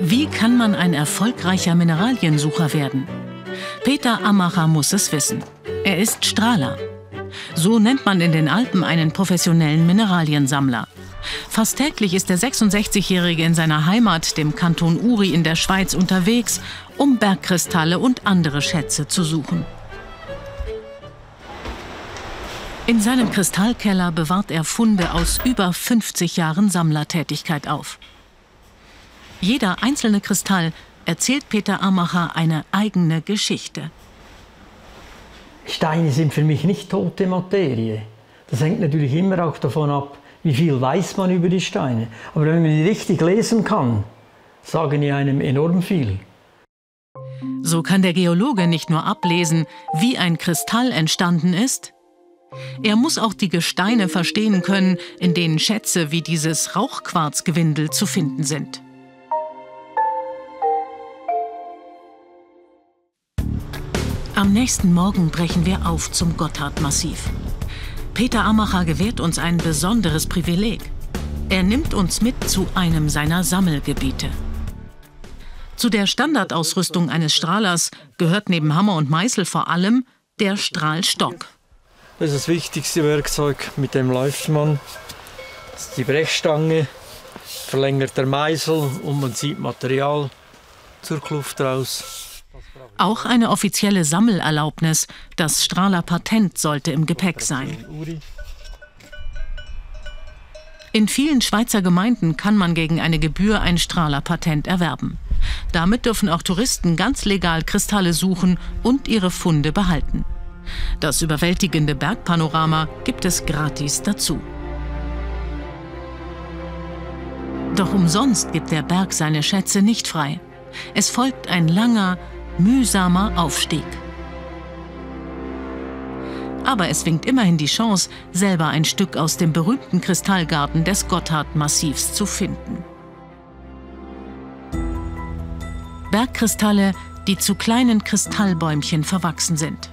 Wie kann man ein erfolgreicher Mineraliensucher werden? Peter Amacher muss es wissen. Er ist Strahler. So nennt man in den Alpen einen professionellen Mineraliensammler. Fast täglich ist der 66-Jährige in seiner Heimat, dem Kanton Uri in der Schweiz, unterwegs, um Bergkristalle und andere Schätze zu suchen. In seinem Kristallkeller bewahrt er Funde aus über 50 Jahren Sammlertätigkeit auf. Jeder einzelne Kristall erzählt Peter Amacher eine eigene Geschichte. Steine sind für mich nicht tote Materie. Das hängt natürlich immer auch davon ab, wie viel weiß man über die Steine. Aber wenn man die richtig lesen kann, sagen die einem enorm viel. So kann der Geologe nicht nur ablesen, wie ein Kristall entstanden ist, er muss auch die Gesteine verstehen können, in denen Schätze wie dieses Rauchquarzgewindel zu finden sind. Am nächsten Morgen brechen wir auf zum Gotthardmassiv. Peter Amacher gewährt uns ein besonderes Privileg. Er nimmt uns mit zu einem seiner Sammelgebiete. Zu der Standardausrüstung eines Strahlers gehört neben Hammer und Meißel vor allem der Strahlstock. Das ist das wichtigste Werkzeug, mit dem läuft man. Das ist die Brechstange, verlängert der Meißel und man zieht Material zur Kluft raus. Auch eine offizielle Sammelerlaubnis, das Strahler Patent, sollte im Gepäck sein. In vielen Schweizer Gemeinden kann man gegen eine Gebühr ein Strahler Patent erwerben. Damit dürfen auch Touristen ganz legal Kristalle suchen und ihre Funde behalten. Das überwältigende Bergpanorama gibt es gratis dazu. Doch umsonst gibt der Berg seine Schätze nicht frei. Es folgt ein langer, mühsamer Aufstieg. Aber es winkt immerhin die Chance, selber ein Stück aus dem berühmten Kristallgarten des Gotthard-Massivs zu finden. Bergkristalle, die zu kleinen Kristallbäumchen verwachsen sind.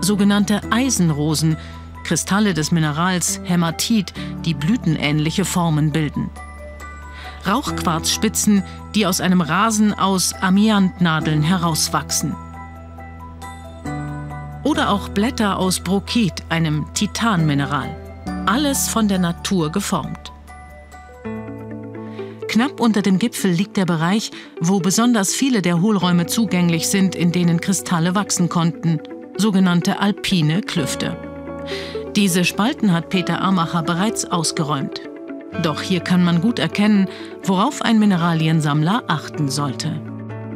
Sogenannte Eisenrosen, Kristalle des Minerals Hämatit, die blütenähnliche Formen bilden. Rauchquarzspitzen, die aus einem Rasen aus Amiantnadeln herauswachsen. Oder auch Blätter aus Brokit, einem Titanmineral. Alles von der Natur geformt. Knapp unter dem Gipfel liegt der Bereich, wo besonders viele der Hohlräume zugänglich sind, in denen Kristalle wachsen konnten, sogenannte alpine Klüfte. Diese Spalten hat Peter Amacher bereits ausgeräumt. Doch hier kann man gut erkennen, worauf ein Mineraliensammler achten sollte.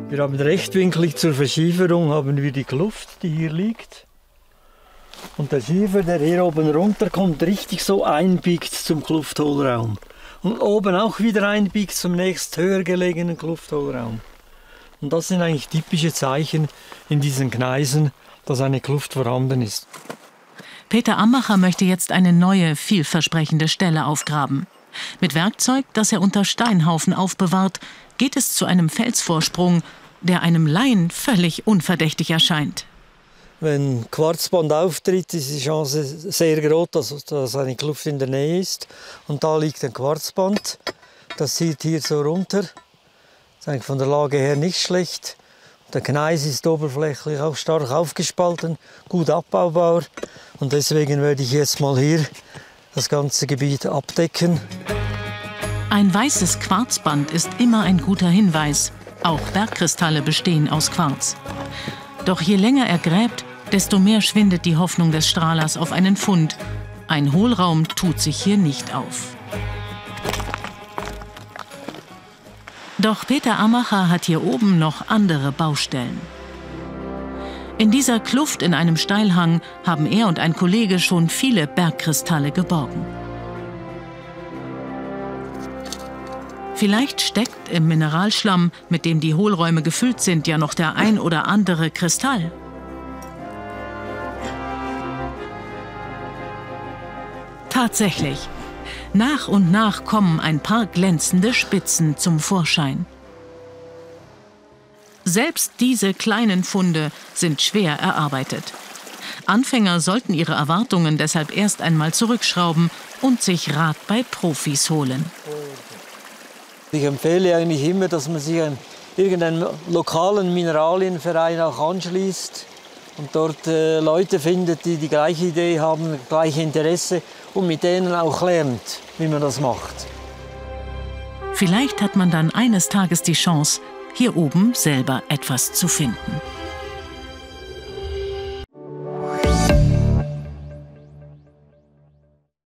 Wir haben rechtwinklig zur Verschieferung haben wir die Kluft, die hier liegt. Und der Schiefer, der hier oben runterkommt, richtig so einbiegt zum Klufthohlraum. Und oben auch wieder einbiegt zum nächst höher gelegenen Klufthohlraum. Und das sind eigentlich typische Zeichen in diesen Gneisen, dass eine Kluft vorhanden ist. Peter Ammacher möchte jetzt eine neue, vielversprechende Stelle aufgraben. Mit Werkzeug, das er unter Steinhaufen aufbewahrt, geht es zu einem Felsvorsprung, der einem Laien völlig unverdächtig erscheint. Wenn Quarzband auftritt, ist die Chance sehr groß, dass, dass eine Kluft in der Nähe ist. Und da liegt ein Quarzband. Das zieht hier so runter. Das ist eigentlich von der Lage her nicht schlecht. Der Gneis ist oberflächlich auch stark aufgespalten, gut abbaubar. Und deswegen werde ich jetzt mal hier das ganze Gebiet abdecken. Ein weißes Quarzband ist immer ein guter Hinweis. Auch Bergkristalle bestehen aus Quarz. Doch je länger er gräbt, desto mehr schwindet die Hoffnung des Strahlers auf einen Fund. Ein Hohlraum tut sich hier nicht auf. Doch Peter Amacher hat hier oben noch andere Baustellen. In dieser Kluft in einem Steilhang haben er und ein Kollege schon viele Bergkristalle geborgen. Vielleicht steckt im Mineralschlamm, mit dem die Hohlräume gefüllt sind, ja noch der ein oder andere Kristall. Tatsächlich. Nach und nach kommen ein paar glänzende Spitzen zum Vorschein. Selbst diese kleinen Funde sind schwer erarbeitet. Anfänger sollten ihre Erwartungen deshalb erst einmal zurückschrauben und sich Rat bei Profis holen. Ich empfehle eigentlich immer, dass man sich an irgendeinen lokalen Mineralienverein auch anschließt und dort äh, Leute findet, die die gleiche Idee haben, gleiche Interesse und mit denen auch lernt, wie man das macht. Vielleicht hat man dann eines Tages die Chance, hier oben selber etwas zu finden.